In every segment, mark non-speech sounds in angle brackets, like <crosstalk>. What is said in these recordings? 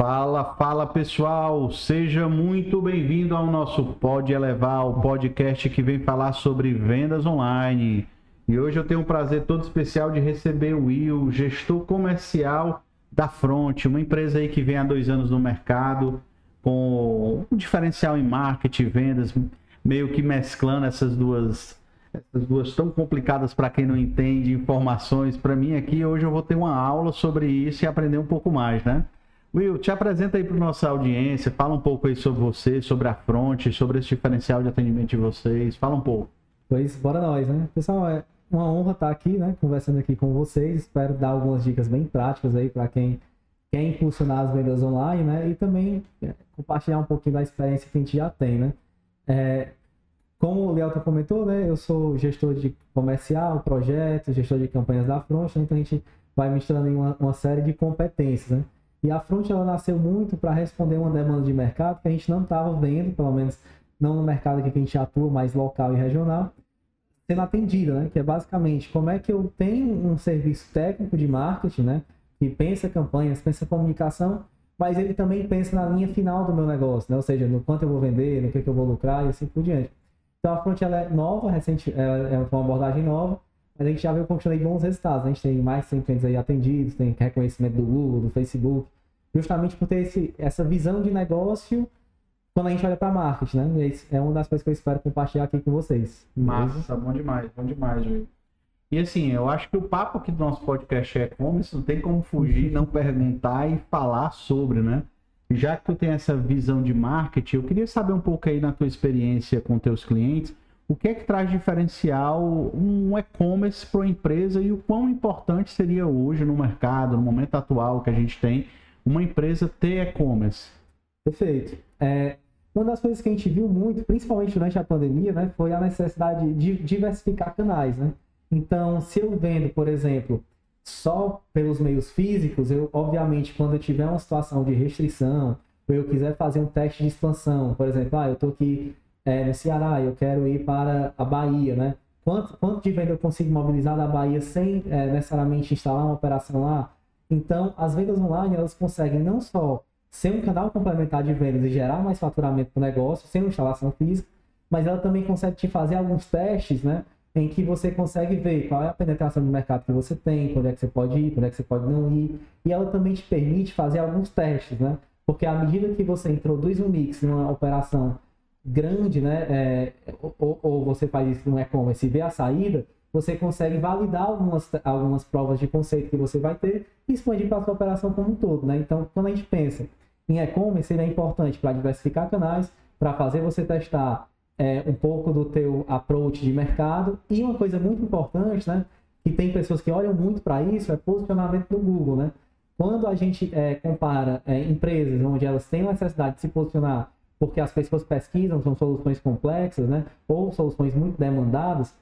Fala, fala pessoal, seja muito bem-vindo ao nosso Pode Elevar, o podcast que vem falar sobre vendas online. E hoje eu tenho um prazer todo especial de receber o Will, gestor comercial da Front, uma empresa aí que vem há dois anos no mercado, com um diferencial em marketing, vendas, meio que mesclando essas duas essas duas tão complicadas para quem não entende informações. Para mim aqui hoje eu vou ter uma aula sobre isso e aprender um pouco mais, né? Will, te apresenta aí para nossa audiência, fala um pouco aí sobre você, sobre a Fronte, sobre esse diferencial de atendimento de vocês, fala um pouco. Pois, bora nós, né? Pessoal, é uma honra estar aqui, né, conversando aqui com vocês, espero dar algumas dicas bem práticas aí para quem quer impulsionar as vendas online, né, e também é, compartilhar um pouquinho da experiência que a gente já tem, né. É, como o Lealta comentou, né, eu sou gestor de comercial, projetos, gestor de campanhas da Front, né, então a gente vai misturando em uma, uma série de competências, né. E a Front ela nasceu muito para responder uma demanda de mercado que a gente não estava vendo, pelo menos não no mercado que a gente atua, mais local e regional, sendo atendida, né? Que é basicamente como é que eu tenho um serviço técnico de marketing, né? Que pensa campanhas, pensa comunicação, mas ele também pensa na linha final do meu negócio, né? Ou seja, no quanto eu vou vender, no que, que eu vou lucrar e assim por diante. Então a Front ela é nova, recente, é uma abordagem nova, mas a gente já veio conquistando bons resultados. A gente tem mais de 100 clientes aí atendidos, tem reconhecimento do Google, do Facebook, justamente por ter esse, essa visão de negócio quando a gente olha para marketing, né? É uma das coisas que eu espero compartilhar aqui com vocês. Massa, bom demais, bom demais, Júlio. E assim, eu acho que o papo aqui do nosso podcast é e-commerce, não tem como fugir, não perguntar e falar sobre, né? Já que tu tem essa visão de marketing, eu queria saber um pouco aí na tua experiência com teus clientes, o que é que traz diferencial um e-commerce para uma empresa e o quão importante seria hoje no mercado, no momento atual que a gente tem, uma empresa ter e-commerce? Perfeito. É, uma das coisas que a gente viu muito, principalmente durante a pandemia, né, foi a necessidade de diversificar canais, né? Então, se eu vendo, por exemplo, só pelos meios físicos, eu, obviamente, quando eu tiver uma situação de restrição, ou eu quiser fazer um teste de expansão, por exemplo, ah, eu estou aqui é, no Ceará, eu quero ir para a Bahia, né? Quanto, quanto de venda eu consigo mobilizar da Bahia sem é, necessariamente instalar uma operação lá? Então, as vendas online, elas conseguem não só ser um canal complementar de vendas e gerar mais faturamento para o negócio, sem uma instalação física, mas ela também consegue te fazer alguns testes, né? Em que você consegue ver qual é a penetração do mercado que você tem, quando é que você pode ir, quando é que você pode não ir. E ela também te permite fazer alguns testes, né? Porque à medida que você introduz um mix numa operação grande, né? É, ou, ou, você faz isso no e-commerce e vê a saída, você consegue validar algumas, algumas provas de conceito que você vai ter e expandir para a sua operação como um todo, né? Então, quando a gente pensa em e-commerce, ele é importante para diversificar canais, para fazer você testar é, um pouco do teu approach de mercado e uma coisa muito importante, né? Que tem pessoas que olham muito para isso, é posicionamento do Google, né? Quando a gente é, compara é, empresas onde elas têm necessidade de se posicionar porque as pessoas pesquisam, são soluções complexas, né? Ou soluções muito demandadas,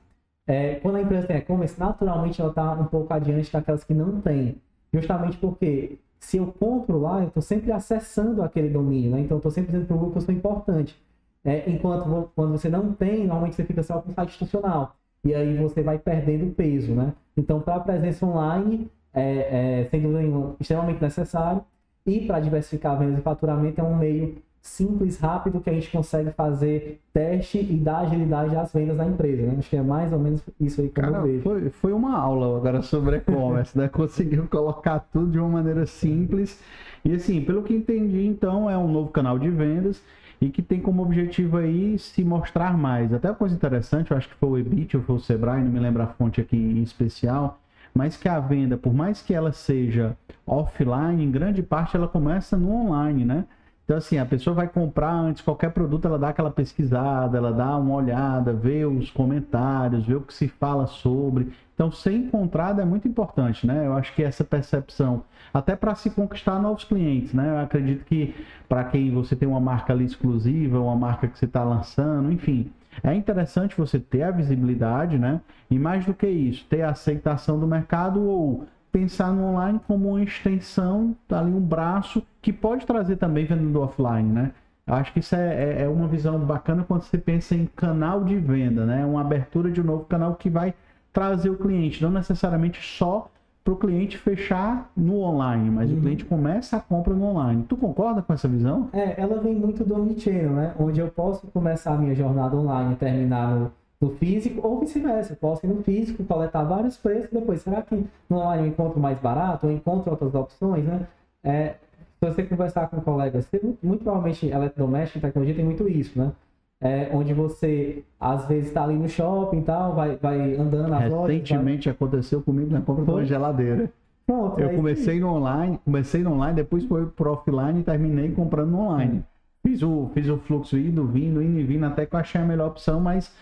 é, quando a empresa tem e-commerce, naturalmente ela está um pouco adiante daquelas que não têm. Justamente porque se eu compro lá, eu estou sempre acessando aquele domínio, né? Então eu estou sempre dizendo para o Google que eu sou importante. É, enquanto quando você não tem, normalmente você fica só com site institucional. E aí você vai perdendo peso, né? Então, para a presença online, é, é, sem dúvida nenhuma, extremamente necessário. E para diversificar vendas e faturamento é um meio simples, rápido, que a gente consegue fazer teste e dar agilidade às vendas da empresa. Né? Acho que é mais ou menos isso aí que Cara, eu vejo. Foi, foi uma aula agora sobre e-commerce, né? <laughs> Conseguiu colocar tudo de uma maneira simples. E assim, pelo que entendi, então, é um novo canal de vendas e que tem como objetivo aí se mostrar mais. Até uma coisa interessante, eu acho que foi o Ebit ou foi o Sebrae, não me lembro a fonte aqui em especial, mas que a venda, por mais que ela seja offline, em grande parte ela começa no online, né? Então, assim, a pessoa vai comprar antes qualquer produto, ela dá aquela pesquisada, ela dá uma olhada, vê os comentários, vê o que se fala sobre. Então, ser encontrado é muito importante, né? Eu acho que essa percepção, até para se conquistar novos clientes, né? Eu acredito que para quem você tem uma marca ali exclusiva, uma marca que você está lançando, enfim, é interessante você ter a visibilidade, né? E mais do que isso, ter a aceitação do mercado ou pensar no online como uma extensão, ali um braço que pode trazer também vendedor offline, né? Acho que isso é, é, é, uma visão bacana quando você pensa em canal de venda, né? Uma abertura de um novo canal que vai trazer o cliente, não necessariamente só para o cliente fechar no online, mas Uhum. o cliente começa a compra no online. Tu concorda com essa visão? É, ela vem muito do omnichannel, né? Onde eu posso começar a minha jornada online e terminar no, no físico, ou vice-versa. Eu posso ir no físico, coletar vários preços, depois, será que no online eu encontro mais barato, ou encontro outras opções, né? É, se você conversar com colegas, muito, provavelmente eletrodoméstico e tecnologia tem muito isso, né? É, onde você, às vezes, está ali no shopping e tal, vai, vai andando nas lojas. vai- Recentemente aconteceu comigo na compra de uma geladeira. Pronto, Eu é comecei no online, comecei no online, depois foi pro offline e terminei comprando no online. Fiz o, fiz o fluxo indo, vindo, indo e vindo, até que eu achei a melhor opção, mas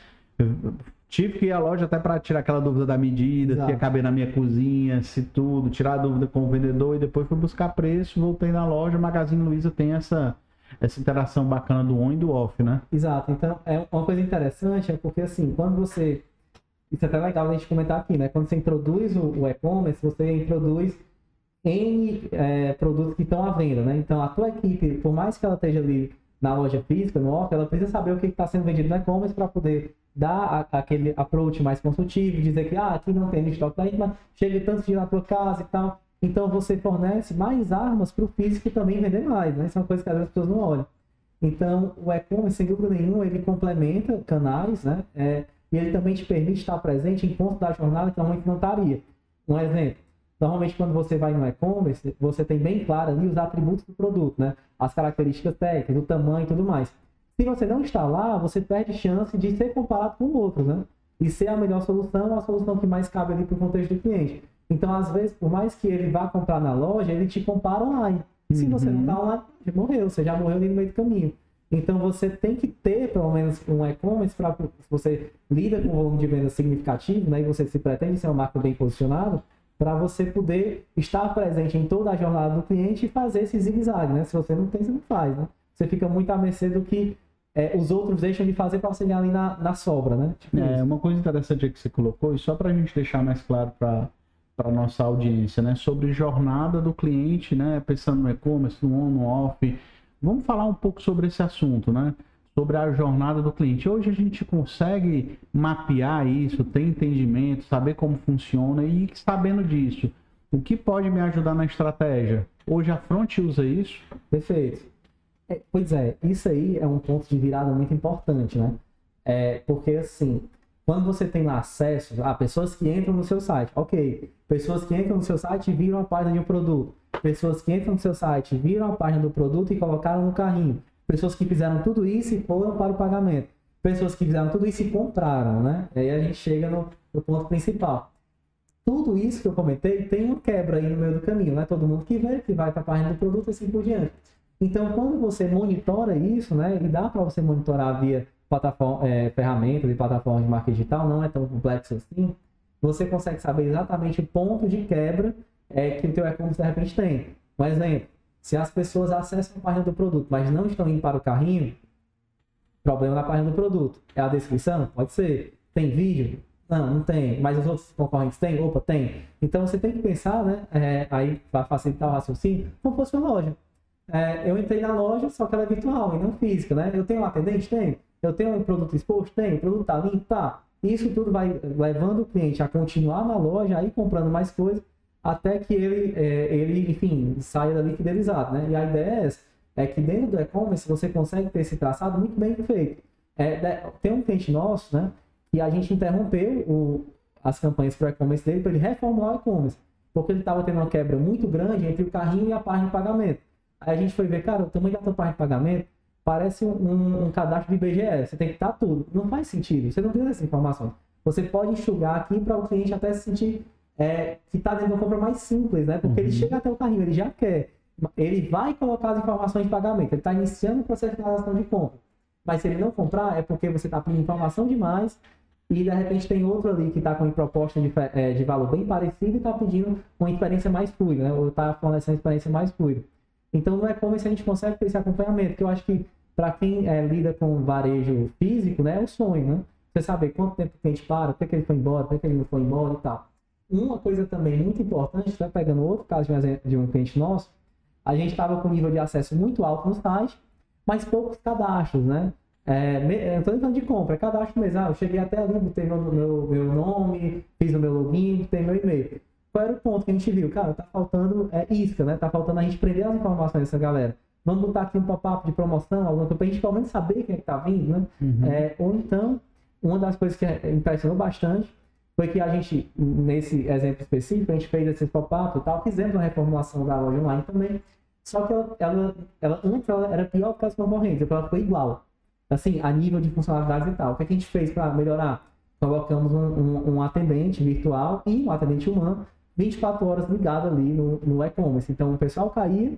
tive que ir à loja até para tirar aquela dúvida da medida, se ia Exato. caber na minha cozinha, se tudo, tirar a dúvida com o vendedor e depois fui buscar preço, voltei na loja, Magazine Luiza tem essa, essa interação bacana do on e do off, né? Exato. Então, é uma coisa interessante é porque, assim, quando você. Isso é até legal a gente comentar aqui, né? Quando você introduz o, o e-commerce, você introduz N é, produtos que estão à venda, né? Então, a tua equipe, por mais que ela esteja ali na loja física, no off, ela precisa saber o que está sendo vendido no e-commerce para poder a- aquele approach mais consultivo, dizer que, ah, aqui não tem estoque da mas chega tanto dia na tua casa e tal. Então, você fornece mais armas para o físico também vender mais, né? Isso é uma coisa que às vezes as pessoas não olham. Então, o e-commerce, sem dúvida nenhuma, ele complementa canais, né? É, e ele também te permite estar presente em pontos da jornada que normalmente não estaria. Um exemplo, normalmente quando você vai no e-commerce, você tem bem claro ali os atributos do produto, né? As características técnicas, o tamanho e tudo mais. Se você não está lá, você perde chance de ser comparado com outros, né? E ser a melhor solução, a solução que mais cabe ali para o contexto do cliente. Então, às vezes, por mais que ele vá comprar na loja, ele te compara online. Se você não Uhum. está online, já morreu, você já morreu ali no meio do caminho. Então você tem que ter pelo menos um e-commerce para se você lida com um volume de venda significativo, né, e você se pretende ser uma marca bem posicionada, para você poder estar presente em toda a jornada do cliente e fazer esse zigue-zague, né? Se você não tem, você não faz, né? Você fica muito à mercê do que é, os outros deixam de fazer para ganhar ali na, na sobra, né? Tipo É, isso. uma coisa interessante que você colocou, e só para a gente deixar mais claro para a nossa audiência, né? Sobre jornada do cliente, né? Pensando no e-commerce, no on, no off. Vamos falar um pouco sobre esse assunto, né? Sobre a jornada do cliente. Hoje a gente consegue mapear isso, ter entendimento, saber como funciona e sabendo disso. O que pode me ajudar na estratégia? Hoje a Front usa isso. Perfeito. É, pois é, isso aí é um ponto de virada muito importante, né? É, porque assim, quando você tem lá acesso a pessoas que entram no seu site, ok. Pessoas que entram no seu site viram a página de um produto. Pessoas que entram no seu site, viram a página do produto e colocaram no carrinho. Pessoas que fizeram tudo isso e foram para o pagamento. Pessoas que fizeram tudo isso e compraram, né? Aí a gente chega no, no ponto principal tudo isso que eu comentei tem uma quebra aí no meio do caminho, não é todo mundo que vê, que vai para a página do produto e assim por diante. Então, quando você monitora isso, né, e dá para você monitorar via plataforma, é, ferramentas e plataformas de marketing digital, não é tão complexo assim, você consegue saber exatamente o ponto de quebra é, que o teu e-commerce de repente tem. Um exemplo, se as pessoas acessam a página do produto, mas não estão indo para o carrinho, problema na página do produto. É a descrição? Pode ser. Tem vídeo? Não, não tem. Mas os outros concorrentes têm? Opa, tem. Então você tem que pensar, né? é, aí para facilitar o raciocínio, como fosse uma loja. É, eu entrei na loja, só que ela é virtual e não física, né? Eu tenho um atendente? Tenho. Eu tenho um produto exposto? Tenho. O produto tá limpo? Tá. Isso tudo vai levando o cliente a continuar na loja, aí comprando mais coisas, até que ele, é, ele enfim, saia dali fidelizado, né? E a ideia é essa. É que dentro do e-commerce você consegue ter esse traçado muito bem feito. É, de- tem um cliente nosso, né? E a gente interrompeu o- as campanhas para e-commerce dele para ele reformular o e-commerce. Porque ele estava tendo uma quebra muito grande entre o carrinho e a página de pagamento. Aí a gente foi ver, cara, o tamanho da tua página de pagamento parece um, um- cadastro de IBGE. Você tem que estar tudo. Não faz sentido. Você não precisa dessa informação. Você pode enxugar aqui para o cliente até se sentir é, que está dentro de uma compra mais simples, né? Porque ele Uhum. chega até o carrinho, ele já quer. Ele vai colocar as informações de pagamento. Ele está iniciando o processo de finalização de compra. Mas se ele não comprar, é porque você está pedindo informação demais e de repente tem outro ali que está com uma proposta de, eh, de valor bem parecido e está pedindo uma experiência mais fluida, né? ou está fornecendo uma experiência mais fluida. Então no e-commerce a gente consegue ter esse acompanhamento, que eu acho que para quem eh, lida com varejo físico, né, é o sonho, né? Você saber quanto tempo o cliente para, por que ele foi embora, por que ele não foi embora e tal. Uma coisa também muito importante, até pegando outro caso de um, um cliente nosso, a gente estava com um nível de acesso muito alto no site, mas poucos cadastros, né? É, me- eu tô de compra, é cadastro mesmo. Ah, eu cheguei até ali, botei meu, meu, meu nome, fiz o meu login, botei meu e-mail. Qual era o ponto que a gente viu? Cara, tá faltando é, isca, né? Tá faltando a gente prender as informações dessa galera. Vamos botar aqui um pop-up de promoção, alguma coisa, pra gente pelo menos saber quem é que tá vindo, né? Uhum. É, ou então, uma das coisas que impressionou bastante foi que a gente, nesse exemplo específico, a gente fez esses pop-up e tal, fizemos uma reformulação da loja online também, só que ela, ela, ela antes ela era pior que as concorrentes, depois ela ficou igual. Assim, a nível de funcionalidades e tal. O que, é que a gente fez para melhorar? Colocamos um, um, um, atendente virtual e um atendente humano 24 horas ligado ali no, no e-commerce. Então o pessoal caía,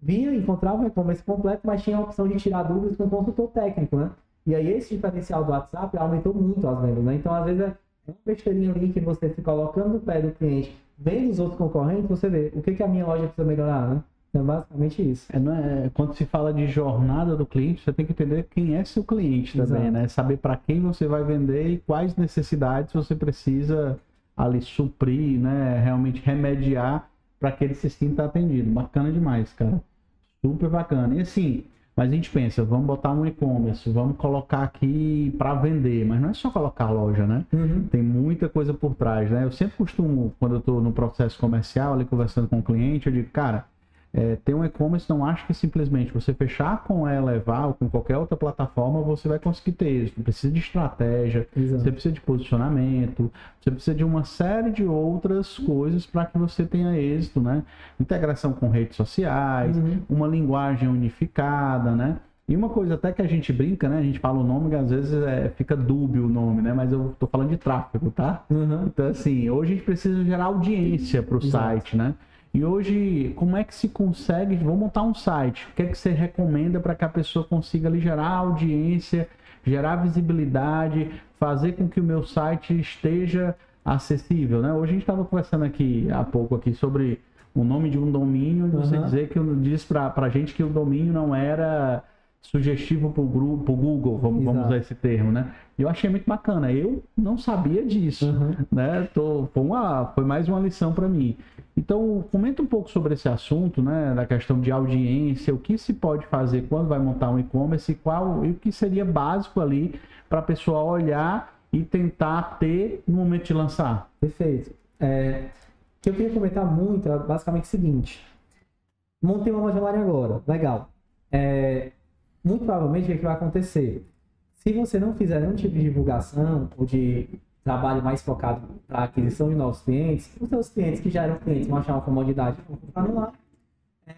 via, encontrava o e-commerce completo, mas tinha a opção de tirar dúvidas com o consultor técnico, né? E aí esse diferencial do WhatsApp aumentou muito as vendas, né? Então às vezes é uma besteirinha ali que você fica colocando no pé do cliente, vendo os outros concorrentes, você vê o que, que a minha loja precisa melhorar, né? É basicamente isso. É, não é, quando se fala de jornada do cliente, você tem que entender quem é seu cliente também, Exato. né? Saber para quem você vai vender e quais necessidades você precisa ali suprir, né? Realmente remediar para que ele se sinta atendido. Bacana demais, cara. Super bacana. E assim, mas a gente pensa, vamos botar um e-commerce, vamos colocar aqui para vender, mas não é só colocar loja, né? Uhum. Tem muita coisa por trás, né? Eu sempre costumo, quando eu estou no processo comercial, ali conversando com o cliente, eu digo, cara, é, ter um e-commerce não acho que simplesmente você fechar com a Elevar ou com qualquer outra plataforma você vai conseguir ter êxito. Precisa de estratégia, Exato. você precisa de posicionamento, você precisa de uma série de outras coisas para que você tenha êxito, né? Integração com redes sociais, uhum. uma linguagem unificada, né? E uma coisa até que a gente brinca, né? A gente fala o nome que às vezes é, fica dúbio o nome, né? Mas eu tô falando de tráfego, tá? Uhum. Então, assim, hoje a gente precisa gerar audiência para o site, né? E hoje, como é que se consegue? Vou montar um site. O que é que você recomenda para que a pessoa consiga ali, gerar audiência, gerar visibilidade, fazer com que o meu site esteja acessível, né? Hoje a gente estava conversando aqui há pouco aqui sobre o nome de um domínio, e você dizer que diz para a gente que o domínio não era sugestivo para o Google, vamos, vamos usar esse termo, né? Eu achei muito bacana. Eu não sabia disso, uhum. né? Tô, foi, uma, foi mais uma lição para mim. Então, comenta um pouco sobre esse assunto, né? Da questão de audiência, o que se pode fazer quando vai montar um e-commerce e qual e o que seria básico ali para a pessoa olhar e tentar ter no momento de lançar. Perfeito. É, o que eu queria comentar muito é basicamente o seguinte: montei uma loja online agora, legal. É, muito provavelmente o que vai acontecer? Se você não fizer nenhum tipo de divulgação ou de trabalho mais focado para aquisição de novos clientes, os seus clientes que já eram clientes vão achar uma comodidade vão comprar lá. É,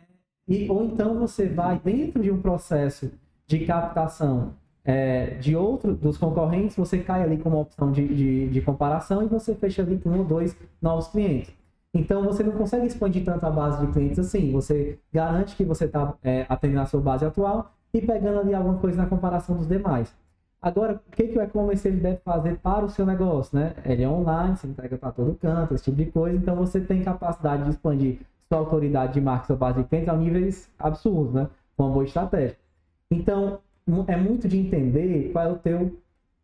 e, ou então você vai dentro de um processo de captação é, de outro dos concorrentes, você cai ali com uma opção de, de, de, comparação e você fecha ali com um ou dois novos clientes. Então você não consegue expandir tanto a base de clientes assim. Você garante que você está é, atendendo a sua base atual e pegando ali alguma coisa na comparação dos demais. Agora, o que, que o e-commerce deve fazer para o seu negócio? Né? Ele é online, você entrega para todo canto, esse tipo de coisa, então você tem capacidade de expandir sua autoridade de marca, sua base de clientes a níveis absurdos, né? com uma boa estratégia. Então, é muito de entender qual é o teu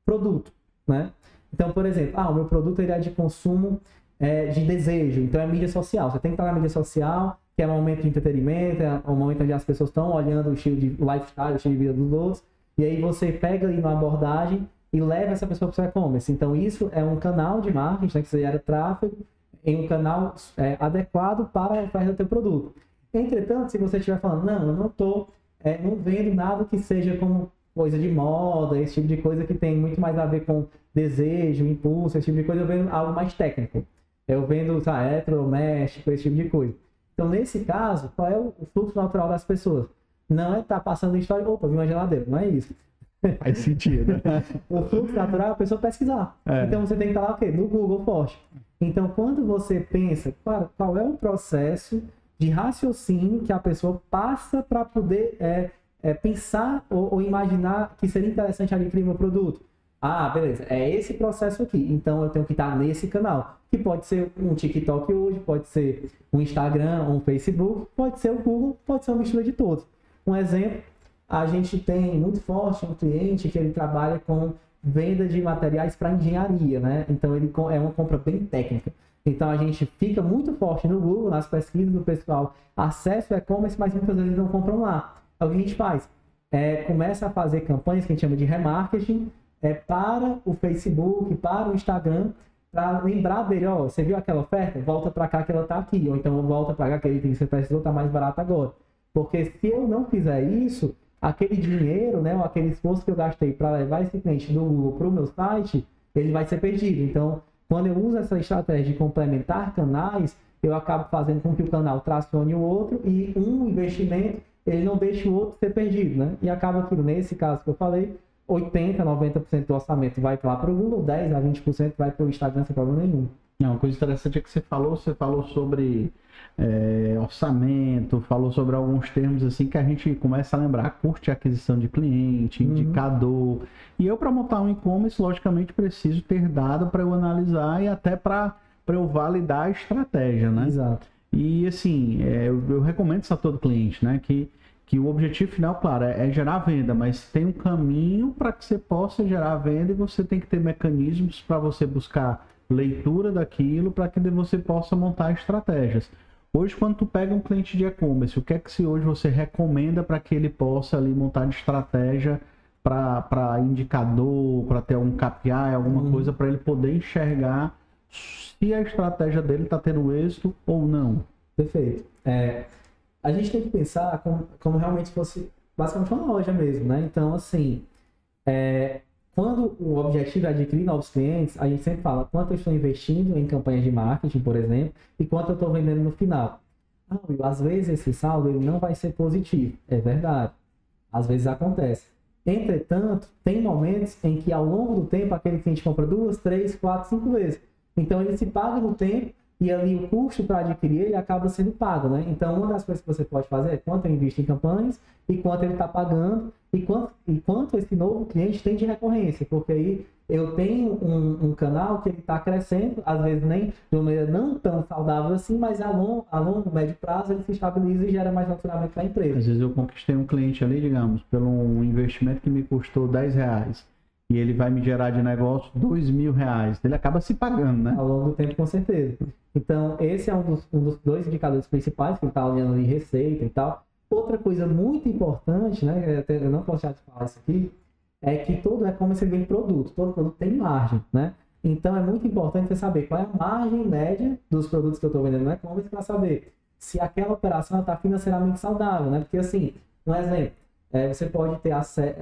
produto. Né? Então, por exemplo, ah, o meu produto ele é de consumo é, de desejo, então é mídia social. Você tem que estar na mídia social, que é um momento de entretenimento, é um momento onde as pessoas estão olhando o estilo de lifestyle, o estilo de vida dos outros, e aí você pega ali uma abordagem e leva essa pessoa para o seu e-commerce. Então isso é um canal de marketing, né, que gera tráfego, em um canal é, adequado para oferta do teu produto. Entretanto, se você estiver falando, não, eu não estou, é, não vendo nada que seja como coisa de moda, esse tipo de coisa que tem muito mais a ver com desejo, impulso, esse tipo de coisa, eu vendo algo mais técnico. Eu vendo, sabe, eletrodoméstico, esse tipo de coisa. Então, nesse caso, qual é o fluxo natural das pessoas? Não é estar tá passando a história, opa, vi uma geladeira, não é isso. Faz sentido. <laughs> o fluxo natural é a pessoa pesquisar. É. Então você tem que estar lá o quê? No Google Forte. Então, quando você pensa, qual, qual é o processo de raciocínio que a pessoa passa para poder é, é, pensar ou, ou, imaginar que seria interessante adquirir meu produto? Ah, beleza, é esse processo aqui. Então eu tenho que estar nesse canal. Que pode ser um TikTok hoje, pode ser um Instagram, um Facebook, pode ser o Google, pode ser uma mistura de todos. Um exemplo, a gente tem muito forte um cliente que ele trabalha com venda de materiais para engenharia, né? Então ele é uma compra bem técnica. Então a gente fica muito forte no Google, nas pesquisas do pessoal, acesso e-commerce, mas muitas vezes não compram lá. Então, o que a gente faz? É, começa a fazer campanhas que a gente chama de remarketing, é, para o Facebook, para o Instagram, para lembrar dele, ó, você viu aquela oferta? Volta para cá que ela tá aqui, ou então volta para cá que ele tem que você precisou tá mais barato agora. Porque se eu não fizer isso, aquele dinheiro, né, ou aquele esforço que eu gastei para levar esse cliente do Google para o meu site, ele vai ser perdido. Então, quando eu uso essa estratégia de complementar canais, eu acabo fazendo com que o canal tracione o outro e um investimento ele não deixa o outro ser perdido, né? E acaba que nesse caso que eu falei, 80, 90% do orçamento vai lá para o Google, 10 a 20% vai para o Instagram sem problema nenhum. Não, uma coisa interessante é que você falou, você falou sobre é, orçamento, falou sobre alguns termos assim que a gente começa a lembrar, custo de aquisição de cliente, uhum. indicador. E eu, para montar um e-commerce, logicamente, preciso ter dado para eu analisar e até para eu validar a estratégia, né? Exato. E assim, é, eu, eu, recomendo isso a todo cliente, né? Que, que o objetivo final, claro, é, é gerar venda, mas tem um caminho para que você possa gerar venda e você tem que ter mecanismos para você buscar leitura daquilo para que você possa montar estratégias. Hoje, quando tu pega um cliente de e-commerce, o que é que se hoje você recomenda para que ele possa ali montar estratégia para indicador, para ter algum KPI, alguma uhum. coisa para ele poder enxergar se a estratégia dele está tendo êxito ou não? Perfeito. É, a gente tem que pensar como, como realmente fosse basicamente uma loja mesmo, né? Então, assim, é, quando o objetivo é adquirir novos clientes, a gente sempre fala quanto eu estou investindo em campanhas de marketing, por exemplo, e quanto eu estou vendendo no final. Ah, às vezes esse saldo ele não vai ser positivo. É verdade. Às vezes acontece. Entretanto, tem momentos em que ao longo do tempo aquele cliente compra duas, três, quatro, cinco vezes. Então ele se paga no tempo e ali o custo para adquirir ele acaba sendo pago, né? Então uma das coisas que você pode fazer é quanto eu invisto em campanhas e quanto ele está pagando e quanto, e quanto esse novo cliente tem de recorrência, porque aí eu tenho um, um canal que ele está crescendo, às vezes nem de uma maneira não tão saudável assim, mas a longo, a longo, médio prazo ele se estabiliza e gera mais faturamento para a empresa. Às vezes eu conquistei um cliente ali, digamos, pelo um investimento que me custou 10 reais e ele vai me gerar de negócio dois mil reais. Ele acaba se pagando, né? Ao longo do tempo, com certeza. Então, esse é um dos, um dos dois indicadores principais que está olhando ali, receita e tal. Outra coisa muito importante, né? Eu não posso já te falar isso aqui, é que todo e-commerce vende produto, todo produto tem margem, né? Então é muito importante você saber qual é a margem média dos produtos que eu estou vendendo no e-commerce para saber se aquela operação está financeiramente saudável, né? Porque assim, um exemplo, é, você pode ter acesso,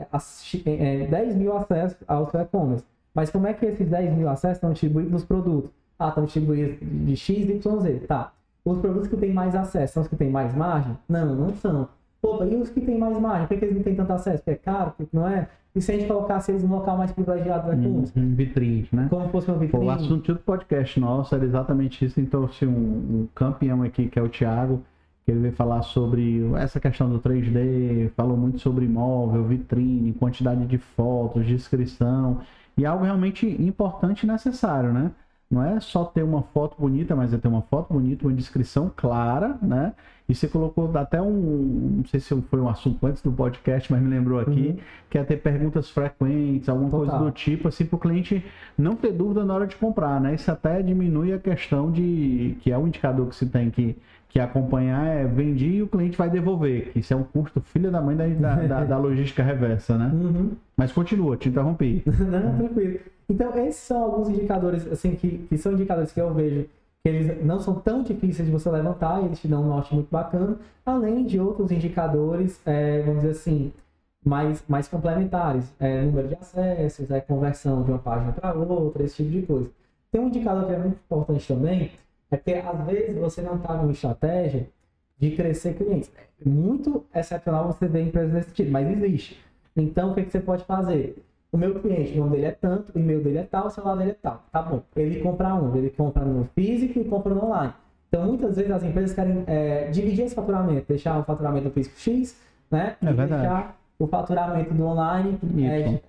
é, 10 mil acessos ao seu e-commerce. Mas como é que esses 10 mil acessos estão distribuídos nos produtos? Ah, estão distribuídos de X, Y, Z. Tá. Os produtos que têm mais acesso são os que têm mais margem? Não, não são. Opa, e os que têm mais margem? Por que eles não têm tanto acesso? Porque é caro? Porque não é? E se a gente colocasse eles no local mais privilegiado do e-commerce? Um, vitrine, né? Como fosse uma vitrine. O assunto do podcast nosso era exatamente isso. Então, se um, um campeão aqui, que é o Thiago, ele veio falar sobre essa questão do 3D, falou muito sobre imóvel, vitrine, quantidade de fotos, descrição, e algo realmente importante e necessário, né? Não é só ter uma foto bonita, mas é ter uma foto bonita, uma descrição clara, né? E você colocou até um, não sei se foi um assunto antes do podcast, mas me lembrou aqui, uhum. que é ter perguntas frequentes, alguma Total. coisa do tipo, assim, para o cliente não ter dúvida na hora de comprar, né? Isso até diminui a questão de, que é o indicador que se tem que que acompanhar é vendi e o cliente vai devolver. Isso é um custo filha da mãe da, da, da <laughs> logística reversa, né? Uhum. Mas continua, te interrompi. <laughs> não, tranquilo. Então, esses são alguns indicadores, assim, que, que são indicadores que eu vejo que eles não são tão difíceis de você levantar, eles te dão um norte muito bacana, além de outros indicadores, é, vamos dizer assim, mais, mais complementares, é, número de acessos, é, conversão de uma página para outra, esse tipo de coisa. Tem um indicador que é muito importante também, é porque às vezes você não está numa estratégia de crescer clientes. É muito excepcional você ver empresas desse tipo, mas existe. Então, o que, que você pode fazer? O meu cliente, o nome dele é tanto, o e-mail dele é tal, o celular dele é tal. Tá bom. Ele compra onde? Ele compra no físico e compra no online. Então, muitas vezes as empresas querem é, dividir esse faturamento, deixar o faturamento do físico X, né? É e verdade. deixar o faturamento do online Y. É,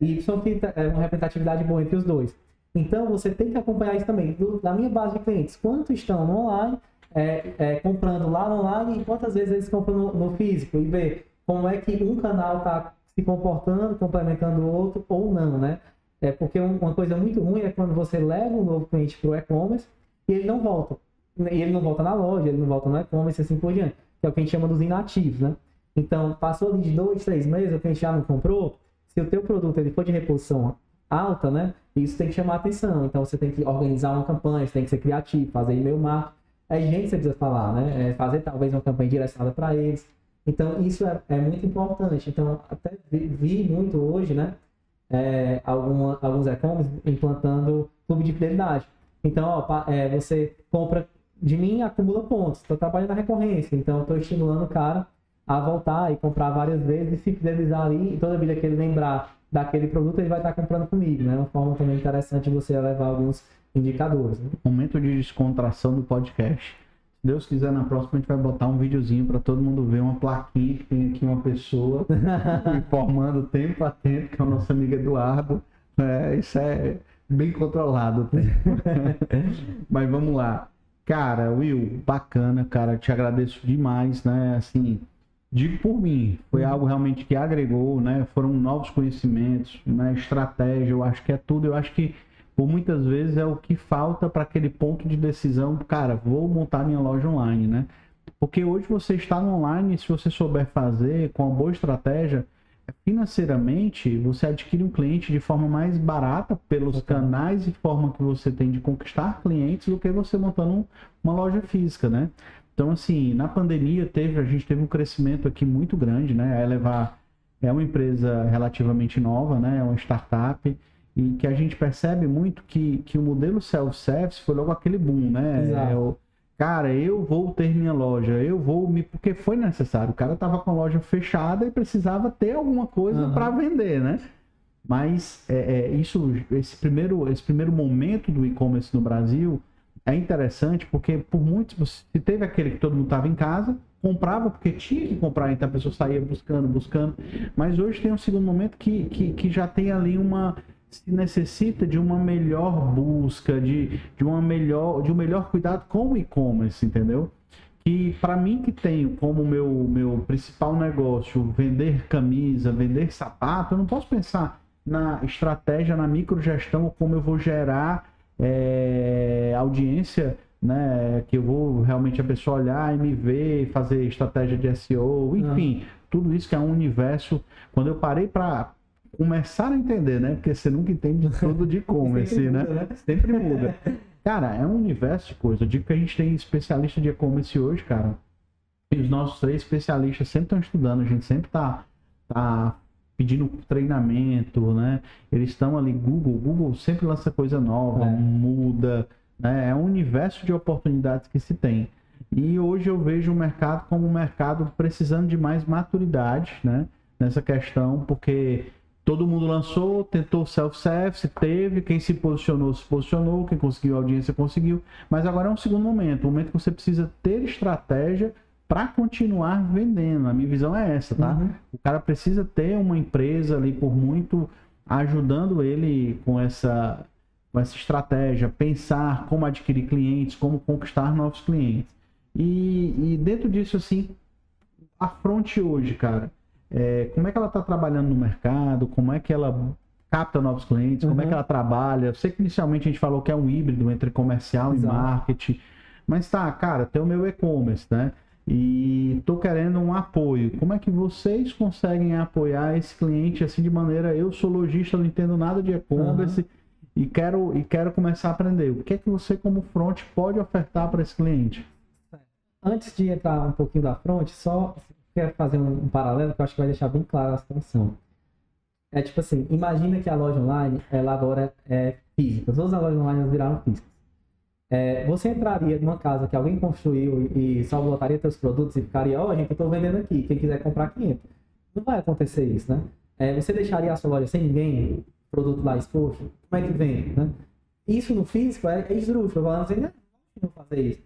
y, que é uma representatividade boa entre os dois. Então, você tem que acompanhar isso também. Do, da minha base de clientes, quanto estão no online, é, é, comprando lá no online e quantas vezes eles compram no, no físico e ver como é que um canal está se comportando, complementando o outro ou não, né? É porque uma coisa muito ruim é quando você leva um novo cliente para o e-commerce e ele não volta. E ele não volta na loja, ele não volta no e-commerce e assim por diante. Que é o que a gente chama dos inativos, né? Então, passou de dois, três meses, o cliente já não comprou. Se o teu produto ele for de reposição alta, né? Isso tem que chamar atenção. Então você tem que organizar uma campanha, você tem que ser criativo, fazer e-mail marketing. É gente que você precisa falar, né? É fazer talvez uma campanha direcionada para eles. Então isso é, é, muito importante. Então até vi, vi muito hoje, né? É, alguma, alguns e-commerce implantando clube de fidelidade. Então, ó, é, você compra de mim, acumula pontos. Estou trabalhando na recorrência, então estou estimulando o cara a voltar e comprar várias vezes e se fidelizar ali. E toda vida que ele lembrar daquele produto, ele vai estar comprando comigo, né? Uma forma também interessante de você levar alguns indicadores. Né? Momento de descontração do podcast. Se Deus quiser, na próxima a gente vai botar um videozinho para todo mundo ver uma plaquinha que tem aqui uma pessoa <laughs> <laughs> informando tempo a tempo, que é o nosso amigo Eduardo. É, isso é bem controlado. <laughs> Mas vamos lá. Cara, Will, bacana, cara. Te agradeço demais, né? Assim, digo por mim, foi algo realmente que agregou, né? Foram novos conhecimentos, né? Estratégia, eu acho que é tudo. Eu acho que por muitas vezes é o que falta para aquele ponto de decisão, cara, vou montar minha loja online, né? Porque hoje você está no online, se você souber fazer com uma boa estratégia, financeiramente você adquire um cliente de forma mais barata pelos canais e forma que você tem de conquistar clientes do que você montando uma loja física, né? Então, assim, na pandemia teve, a gente teve um crescimento aqui muito grande, né? A Elevar é uma empresa relativamente nova, né? É uma startup e que a gente percebe muito que, que o modelo self-service foi logo aquele boom, né? Exato. É o, cara, eu vou ter minha loja, eu vou me. Porque foi necessário. O cara tava com a loja fechada e precisava ter alguma coisa Uhum. para vender, né? Mas é, é, isso, esse primeiro, esse primeiro momento do e-commerce no Brasil é interessante porque por muitos, se teve aquele que todo mundo estava em casa, comprava porque tinha que comprar, então a pessoa saía buscando, buscando. Mas hoje tem um segundo momento que, que, que já tem ali uma se necessita de uma melhor busca, de, de uma melhor, de um melhor cuidado com o e-commerce, entendeu? Que para mim que tenho como meu meu principal negócio vender camisa, vender sapato, eu não posso pensar na estratégia, na microgestão, como eu vou gerar é, audiência, né? Que eu vou realmente a pessoa olhar e me ver, fazer estratégia de SEO, enfim, tudo isso que é um universo. Quando eu parei para começar a entender, né? Porque você nunca entende <laughs> tudo de e-commerce, Sempre né? né? Sempre muda. <laughs> Cara, é um universo de coisa. Eu digo que a gente tem especialista de e-commerce hoje, cara. E os nossos três especialistas sempre estão estudando, a gente sempre tá, tá pedindo treinamento, né? Eles estão ali, Google, Google sempre lança coisa nova, É. muda, né? É um universo de oportunidades que se tem. E hoje eu vejo o mercado como um mercado precisando de mais maturidade, né? Nessa questão, porque todo mundo lançou, tentou self-service, teve, quem se posicionou, se posicionou, quem conseguiu audiência, conseguiu. Mas agora é um segundo momento, um momento que você precisa ter estratégia para continuar vendendo. A minha visão é essa, tá? Uhum. O cara precisa ter uma empresa ali por muito ajudando ele com essa com essa estratégia, pensar como adquirir clientes, como conquistar novos clientes. E, e dentro disso, assim, a fronte hoje, cara, é, como é que ela está trabalhando no mercado, como é que ela capta novos clientes, como é Uhum. que ela trabalha. Eu sei que inicialmente a gente falou que é um híbrido entre comercial Exato. e marketing, mas tá, cara, tem o meu e-commerce, né? E tô querendo um apoio. Como é que vocês conseguem apoiar esse cliente assim de maneira eu sou lojista, não entendo nada de e-commerce e quero e quero começar a aprender. O que é que você como front pode ofertar para esse cliente? Antes de entrar um pouquinho da frente, só quero fazer um, um paralelo que eu acho que vai deixar bem clara a situação. É tipo assim, imagina que a loja online, ela agora é física. Todas as lojas online viraram físicas. É, você entraria numa casa que alguém construiu e só botaria seus produtos e ficaria, ó, gente, eu tô vendendo aqui, quem quiser comprar 500. Não vai acontecer isso, né? É, você deixaria a sua loja sem ninguém, produto lá exposto? Como é que vende, né? Isso no físico é, é esdrúxulo, falando assim? Não vou fazer isso.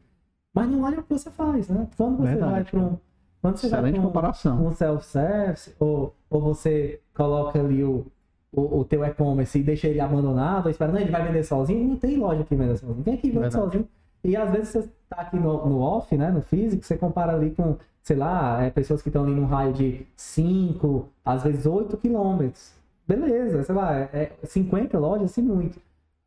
Mas não olha o que você faz, né? Quando você Verdade, vai para um. Quando você Excelente um, comparação. um self-service, ou, ou você coloca ali o, o, o teu e-commerce e deixa ele abandonado, ou espera, não, ele vai vender sozinho, não tem loja que venda sozinho. Tem aqui vende Verdade. sozinho. E às vezes você tá aqui no, no off, né, no físico, você compara ali com, sei lá, é, pessoas que estão ali num raio de 5, às vezes 8 quilômetros. Beleza, sei lá, é, é 50 lojas, assim, muito.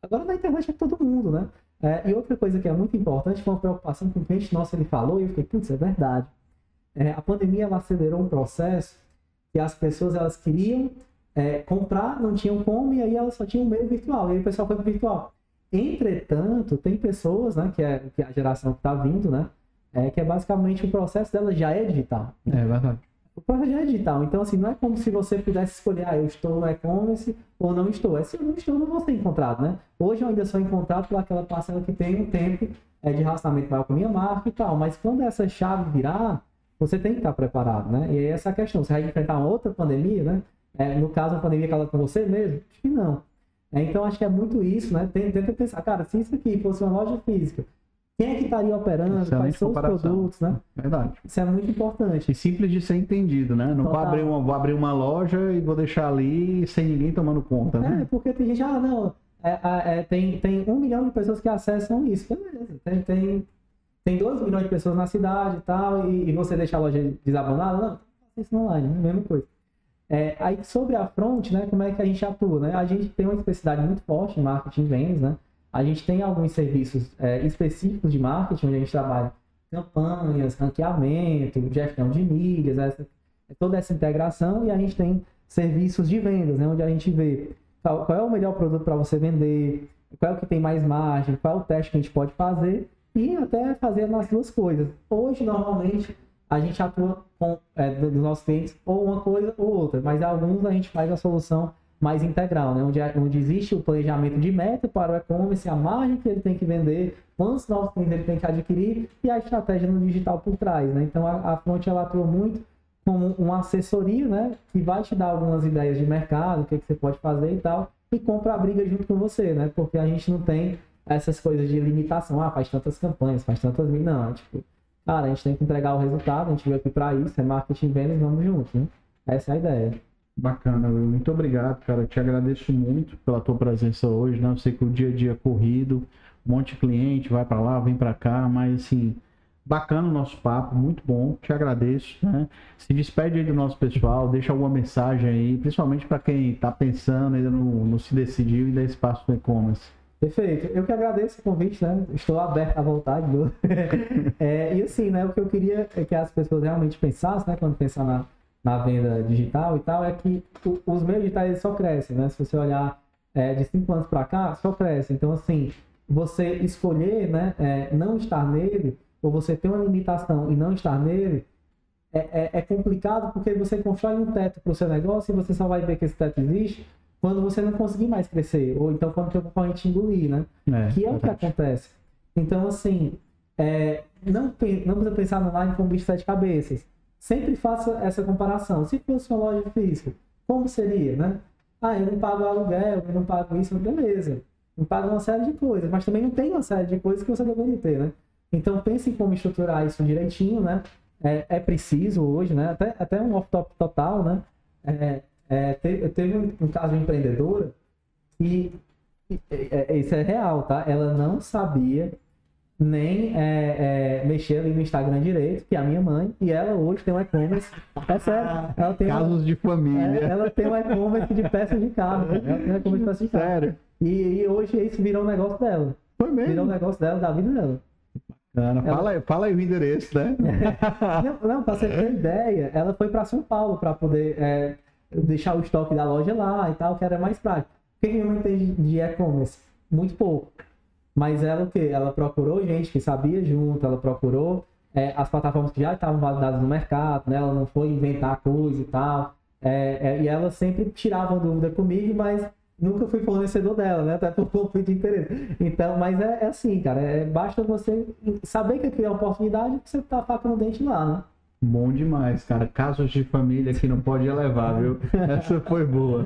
Agora na internet é todo mundo, né? É, e outra coisa que é muito importante foi uma preocupação que um cliente nosso ele falou, e eu fiquei, putz, é verdade. É, a pandemia acelerou um processo que as pessoas elas queriam é, comprar, não tinham como, e aí elas só tinham o meio virtual, e aí o pessoal foi pro virtual. Entretanto, tem pessoas, né, que é, que é a geração que está vindo, né, é que é basicamente o processo dela já é digital. É verdade. O processo já é digital, então assim, não é como se você pudesse escolher, ah, eu estou no e-commerce ou não estou. É se eu não estou, não vou ser encontrado, né? Hoje eu ainda sou encontrado por aquela parcela que tem um tempo é, de relacionamento maior com a minha marca e tal, mas quando essa chave virar, você tem que estar preparado, né? E aí essa questão, você vai enfrentar uma outra pandemia, né? É, no caso, uma pandemia casada com você mesmo? Acho que não. É, então, acho que é muito isso, né? Tenta pensar, cara, se isso aqui fosse uma loja física, quem é que estaria operando? Excelente quais são os produtos, né? Verdade. Isso é muito importante. E simples de ser entendido, né? Não vou abrir, uma, vou abrir uma loja e vou deixar ali sem ninguém tomando conta, né? É, porque tem gente, ah, não, é, é, tem, tem um milhão de pessoas que acessam isso. Beleza, tem, tem, tem dois milhões de pessoas na cidade e tal, e, e você deixa a loja desabonada? Não, isso online, né? mesma coisa. É, aí sobre a front, né, como é que a gente atua, né? A gente tem uma especificidade muito forte em marketing e vendas, né? A gente tem alguns serviços é, específicos de marketing, onde a gente trabalha campanhas, ranqueamento, gestão de milhas, essa, toda essa integração, e a gente tem serviços de vendas, né, onde a gente vê qual, qual é o melhor produto para você vender, qual é o que tem mais margem, qual é o teste que a gente pode fazer, e até fazer as duas coisas. Hoje, normalmente, a gente atua com é, dos nossos clientes ou uma coisa ou outra, mas alguns a gente faz a solução mais integral, né? onde, onde existe o planejamento de meta para o e-commerce, a margem que ele tem que vender, quantos novos clientes ele tem que adquirir e a estratégia no digital por trás. Né? Então a, a ela atua muito como uma assessoria né? que vai te dar algumas ideias de mercado, o que, que você pode fazer e tal, e compra a briga junto com você, né? porque a gente não tem essas coisas de limitação, ah, faz tantas campanhas, faz tantas mil, não, é tipo, cara, a gente tem que entregar o resultado, a gente veio aqui para isso, é marketing vendas, vamos juntos, né? Essa é a ideia. Bacana, Will. Muito obrigado, cara. Te agradeço muito pela tua presença hoje, né? Eu sei que o dia a dia é corrido, um monte de cliente vai para lá, vem para cá, mas assim, bacana o nosso papo, muito bom. Te agradeço, né? Se despede aí do nosso pessoal, deixa alguma mensagem aí, principalmente para quem está pensando, ainda não, não se decidiu e dá espaço no e-commerce. Perfeito. Eu que agradeço o convite, né? Estou aberto à vontade. <laughs> é, e assim, né? O que eu queria é que as pessoas realmente pensassem, né? Quando pensar na, na venda digital e tal, é que os meios digitais só crescem, né? Se você olhar é, de cinco anos para cá, só cresce. Então, assim, você escolher né, é, não estar nele, ou você ter uma limitação e não estar nele, é, é, é complicado porque você constrói um teto para o seu negócio e você só vai ver que esse teto existe quando você não conseguir mais crescer, ou então quando o seu concorrente engolir, né? É, que é o que acontece. Então, assim, é, não, não precisa pensar no online como bicho de sete cabeças sempre faça essa comparação. Se fosse uma loja física, como seria, né? Ah, eu não pago aluguel, eu não pago isso, beleza. Não pago uma série de coisas, mas também não tem uma série de coisas que você deveria ter, né? Então pense em como estruturar isso direitinho, né? É, é preciso hoje, né? Até, até um off-top total, né? É, é, teve, teve um, um, caso de empreendedora e, e, é, isso é real, tá? Ela não sabia nem é, é, mexer ali no Instagram direito, que é a minha mãe, e ela hoje tem um e-commerce. É sério. Ela tem Casos uma, de família. É, ela tem um e-commerce de peças de carro. Ela tem um e-commerce de peças de carro. Sério. E, e, hoje isso virou um negócio dela. Foi mesmo. Virou um negócio dela, da vida dela. Ana, ela... fala, fala aí o endereço, né? <laughs> não, não, pra você ter ideia, ela foi para São Paulo para poder é, deixar o estoque da loja lá e tal, que era mais prático. O que minha mãe tem de e-commerce? Muito pouco. Mas ela o quê? Ela procurou gente que sabia junto, ela procurou é, as plataformas que já estavam validadas no mercado, né? Ela não foi inventar coisa e tal. É, é, e ela sempre tirava dúvida comigo, mas nunca fui fornecedor dela, né? Até por conflito de interesse. Então, mas é, é assim, cara. É, basta você saber que aquilo é oportunidade que você tá faca no dente lá, né? Bom demais, cara. Casos de família que não pode levar, viu? Essa foi boa.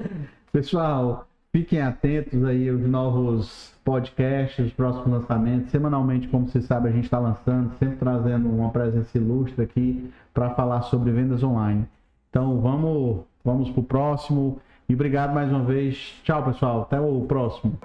Pessoal, Fiquem atentos aí aos novos podcasts, os próximos lançamentos. Semanalmente, como você sabe, a gente está lançando, sempre trazendo uma presença ilustre aqui para falar sobre vendas online. Então vamos, vamos para o próximo. E obrigado mais uma vez. Tchau, pessoal. Até o próximo.